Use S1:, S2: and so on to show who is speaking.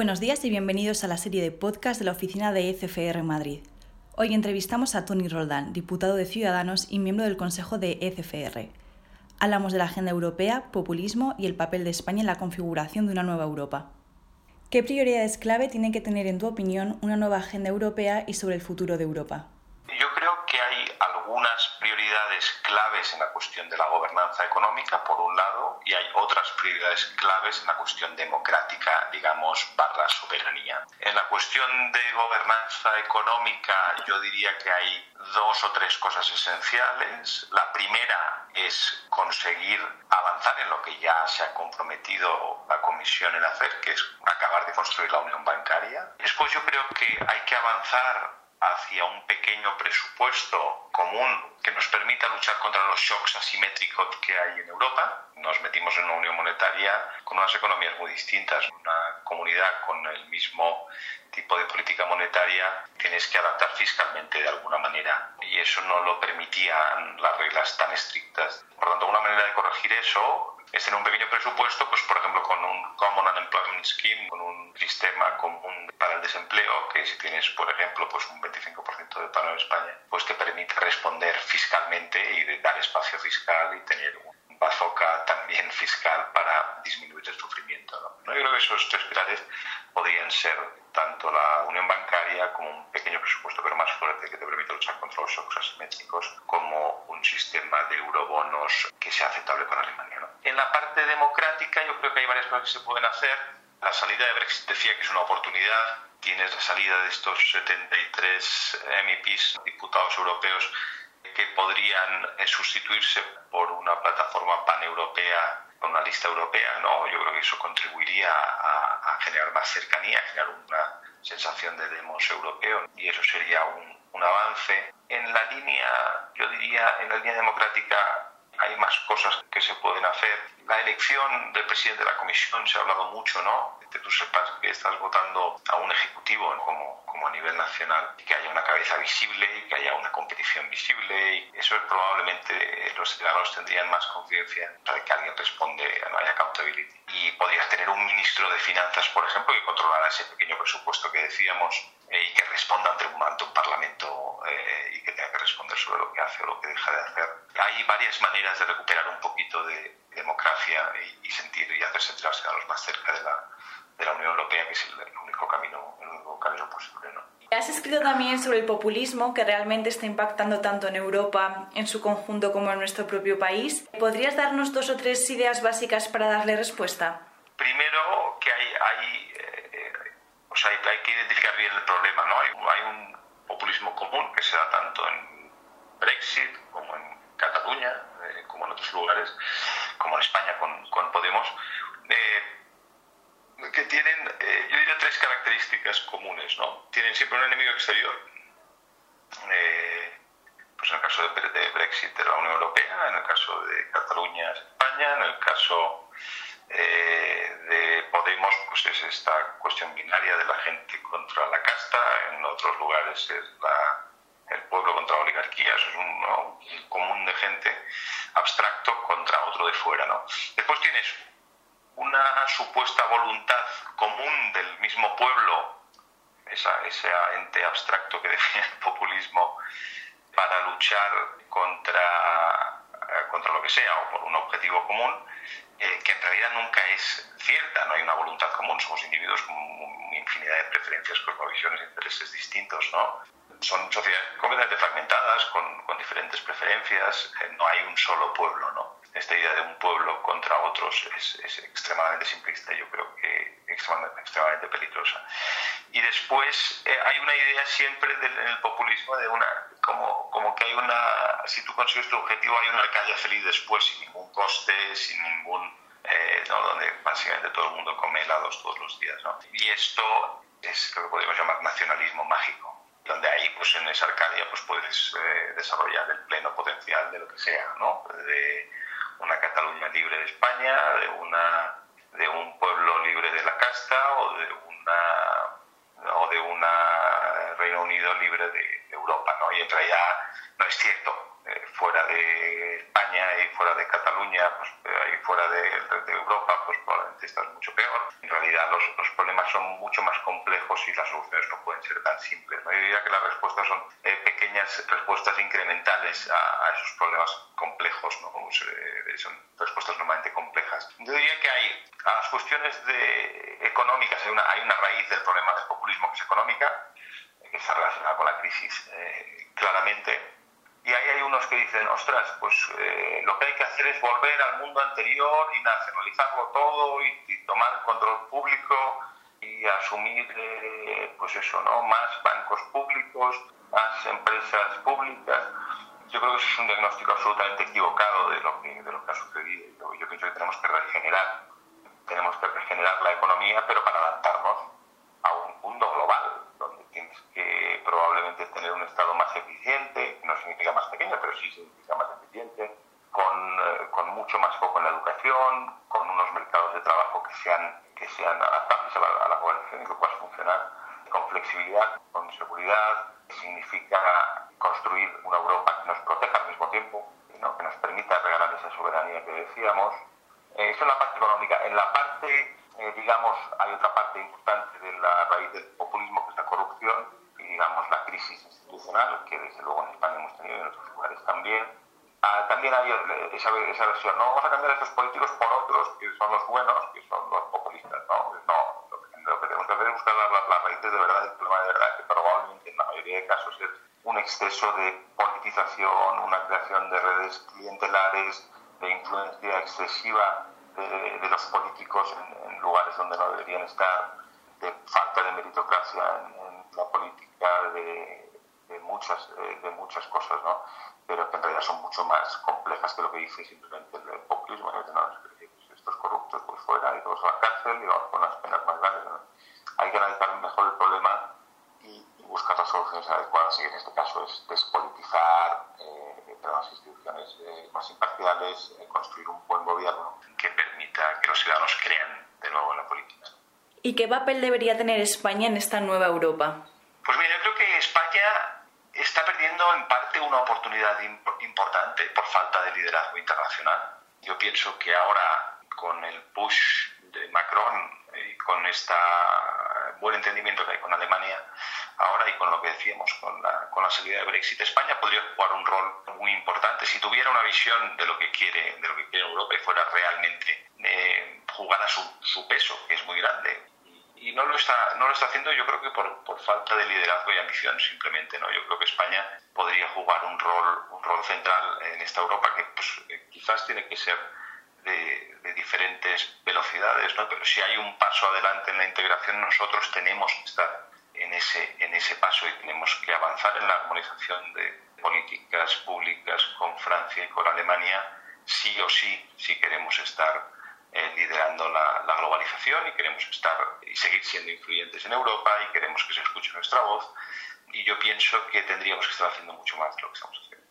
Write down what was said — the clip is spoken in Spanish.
S1: Buenos días y bienvenidos a la serie de podcast de la oficina de ECFR Madrid. Hoy entrevistamos a Tony Roldán, diputado de Ciudadanos y miembro del Consejo de ECFR. Hablamos de la agenda europea, populismo y el papel de España en la configuración de una nueva Europa. ¿Qué prioridades clave tiene que tener, en tu opinión, una nueva agenda europea y sobre el futuro de Europa?
S2: Prioridades claves en la cuestión de la gobernanza económica, por un lado, y hay otras prioridades claves en la cuestión democrática, digamos, barra soberanía. En la cuestión de gobernanza económica, yo diría que hay dos o tres cosas esenciales. La primera es conseguir avanzar en lo que ya se ha comprometido la Comisión en hacer, que es acabar de construir la unión bancaria. Después yo creo que hay que avanzar hacia un pequeño presupuesto común que nos permita luchar contra los shocks asimétricos que hay en Europa. Nos metimos en una unión monetaria con unas economías muy distintas, una comunidad con el mismo tipo de política monetaria, tienes que adaptar fiscalmente de alguna manera y eso no lo permitían las reglas tan estrictas. Por lo tanto, una manera de corregir eso es tener un pequeño presupuesto, pues por ejemplo con Scheme, con un sistema común para el desempleo, que si tienes por ejemplo pues un 25% de paro en España, pues te permite responder fiscalmente y dar espacio fiscal y tener un bazooka también fiscal para disminuir el sufrimiento. ¿no? Yo creo que esos tres pilares podrían ser tanto la unión bancaria como un pequeño presupuesto pero más fuerte que te permite luchar contra los shocks asimétricos como un sistema de eurobonos que sea aceptable para Alemania. En la parte democrática yo creo que hay varias cosas que se pueden hacer. La salida de Brexit decía que es una oportunidad. Tienes la salida de estos 73 MEPs, diputados europeos, que podrían eh, sustituirse por una plataforma paneuropea una lista europea, ¿no? Yo creo que eso contribuiría a, generar más cercanía, a generar una sensación de demos europeo y eso sería un, un avance. En la línea, yo diría, en la línea democrática hay más cosas que se pueden hacer. La elección del presidente de la comisión se ha hablado mucho, ¿no? Que tú sepas que estás votando a un ejecutivo como, como a nivel nacional y que haya una cabeza visible y que haya una competición visible. Y eso es probablemente los ciudadanos tendrían más conciencia de que alguien responde, no haya accountability. Y podrías tener un ministro de finanzas, por ejemplo, que controlara ese pequeño presupuesto que decíamos eh, y que responda ante un, ante un parlamento eh, y que tenga que responder sobre lo que hace o lo que deja de hacer. Hay varias maneras de recuperar un poquito de democracia y, sentir y hacer sentir a los ciudadanos más cerca de la, de la Unión Europea, que es el, único camino, el único camino posible. ¿no?
S1: Has escrito también sobre el populismo que realmente está impactando tanto en Europa en su conjunto como en nuestro propio país. ¿Podrías darnos dos o tres ideas básicas para darle respuesta?
S2: Primero, o sea, hay, que identificar bien el problema, ¿no? Hay, un populismo común que se da tanto en Brexit como en Cataluña, eh, como en otros lugares, como en España con, con Podemos, eh, que tienen, eh, yo diría, tres características comunes, ¿no? Tienen siempre un enemigo exterior, pues en el caso de, de Brexit de la Unión Europea, en el caso de Cataluña España, en el caso eh, de Podemos pues es esta cuestión binaria de la gente contra la casta, en otros lugares es el pueblo contra la oligarquía, es un, común de gente abstracto contra otro de fuera. ¿no? Después tienes una supuesta voluntad común del mismo pueblo, esa, ese ente abstracto que define el populismo, para luchar contra, contra lo que sea o por un objetivo común, eh, que en realidad nunca es cierta, no hay una voluntad común, somos individuos con infinidad de preferencias, cosmovisiones, intereses distintos, ¿no? Son sociedades completamente fragmentadas, con, con diferentes preferencias, eh, no hay un solo pueblo, ¿no? Esta idea de un pueblo contra otros es, es extremadamente simplista, yo creo que extremadamente, extremadamente peligrosa. Y después eh, hay una idea siempre del, en el populismo de una, como, como que hay una, si tú consigues tu objetivo, hay una alcaldía feliz después, sin ningún coste, sin ningún, eh, ¿no? donde básicamente todo el mundo come helados todos los días. ¿no? Y esto es lo que podemos llamar nacionalismo mágico donde ahí pues en esa Arcadia pues puedes eh, desarrollar el pleno potencial de lo que sea, ¿no? De una Cataluña libre de España, de una de un pueblo es cierto. Eh, fuera de España y fuera de Cataluña pues, eh, y fuera de, de, Europa, pues probablemente estás mucho peor. En realidad los, los, problemas son mucho más complejos y las soluciones no pueden ser tan simples. ¿no? Yo diría que las respuestas son eh, pequeñas respuestas incrementales a, a esos problemas complejos, ¿no? son respuestas normalmente complejas. Yo diría que hay a las cuestiones de económicas, hay una, hay una raíz del problema del populismo que es económica, eh, que está relacionada con la crisis eh, claramente y ahí hay unos que dicen, ostras, pues eh, lo que hay que hacer es volver al mundo anterior y nacionalizarlo todo y, tomar el control público y asumir, eh, pues eso, ¿no? Más bancos públicos, más empresas públicas. Yo creo que eso es un diagnóstico absolutamente equivocado de lo que, de lo que ha sucedido. Yo, yo pienso que tenemos que regenerar, tenemos que regenerar la economía, pero para adaptarnos a un mundo global, donde tienes tener un Estado más eficiente, no significa más pequeño, pero sí significa más eficiente, con, eh, con mucho más foco en la educación, con unos mercados de trabajo que sean, que sean adaptables a la, a la globalización y que puedan funcionar con flexibilidad, con seguridad, significa construir una Europa que nos proteja al mismo tiempo, ¿no? que nos permita regalar esa soberanía que decíamos. Eh, eso en la parte económica. En la parte eh, digamos, hay otra parte importante de la raíz del populismo que es la corrupción digamos, la crisis institucional, que desde luego en España hemos tenido y en otros lugares también. Ah, también hay eh, esa, esa, versión, no vamos a cambiar a estos políticos por otros, que son los buenos, que son los populistas, ¿no? No, lo que, tenemos que hacer es buscar las, las raíces de verdad, el problema de verdad, que probablemente en la mayoría de casos es un exceso de politización, una creación de redes clientelares, de influencia excesiva de, los políticos en, lugares donde no deberían estar, de falta de meritocracia en, la política, de, muchas, eh, de muchas cosas, ¿no? pero que en realidad son mucho más complejas que lo que dice simplemente el populismo. No, estos corruptos pues fuera y todos a la cárcel y vamos con las penas más grandes. Hay que analizar mejor el problema y, buscar las soluciones adecuadas y en este caso es despolitizar, eh, las instituciones eh, más imparciales, eh, construir un buen gobierno que permita que los ciudadanos crean de nuevo en la política.
S1: ¿Y qué papel debería tener España en esta nueva Europa?
S2: Pues mira, yo creo que España está perdiendo en parte una oportunidad importante por falta de liderazgo internacional. Yo pienso que ahora, con el push de Macron y con este buen entendimiento que hay con Alemania, ahora y con lo que decíamos, con la, con la salida de Brexit, España podría jugar un rol muy importante si tuviera una visión de lo que quiere, de lo que quiere Europa y fuera realmente eh, jugar a su, su, peso, que es muy grande. Y, no lo está, no lo está haciendo yo creo que por, por, falta de liderazgo y ambición simplemente. ¿no? Yo creo que España podría jugar un rol, un rol central en esta Europa que pues, eh, quizás tiene que ser de, de, diferentes velocidades, ¿no? pero si hay un paso adelante en la integración nosotros tenemos que estar en ese, en ese paso y tenemos que avanzar en la armonización de políticas públicas con Francia y con Alemania, sí o sí, si queremos estar eh, liderando la, la, globalización y queremos estar y seguir siendo influyentes en Europa y queremos que se escuche nuestra voz. Y yo pienso que tendríamos que estar haciendo mucho más de lo que estamos haciendo.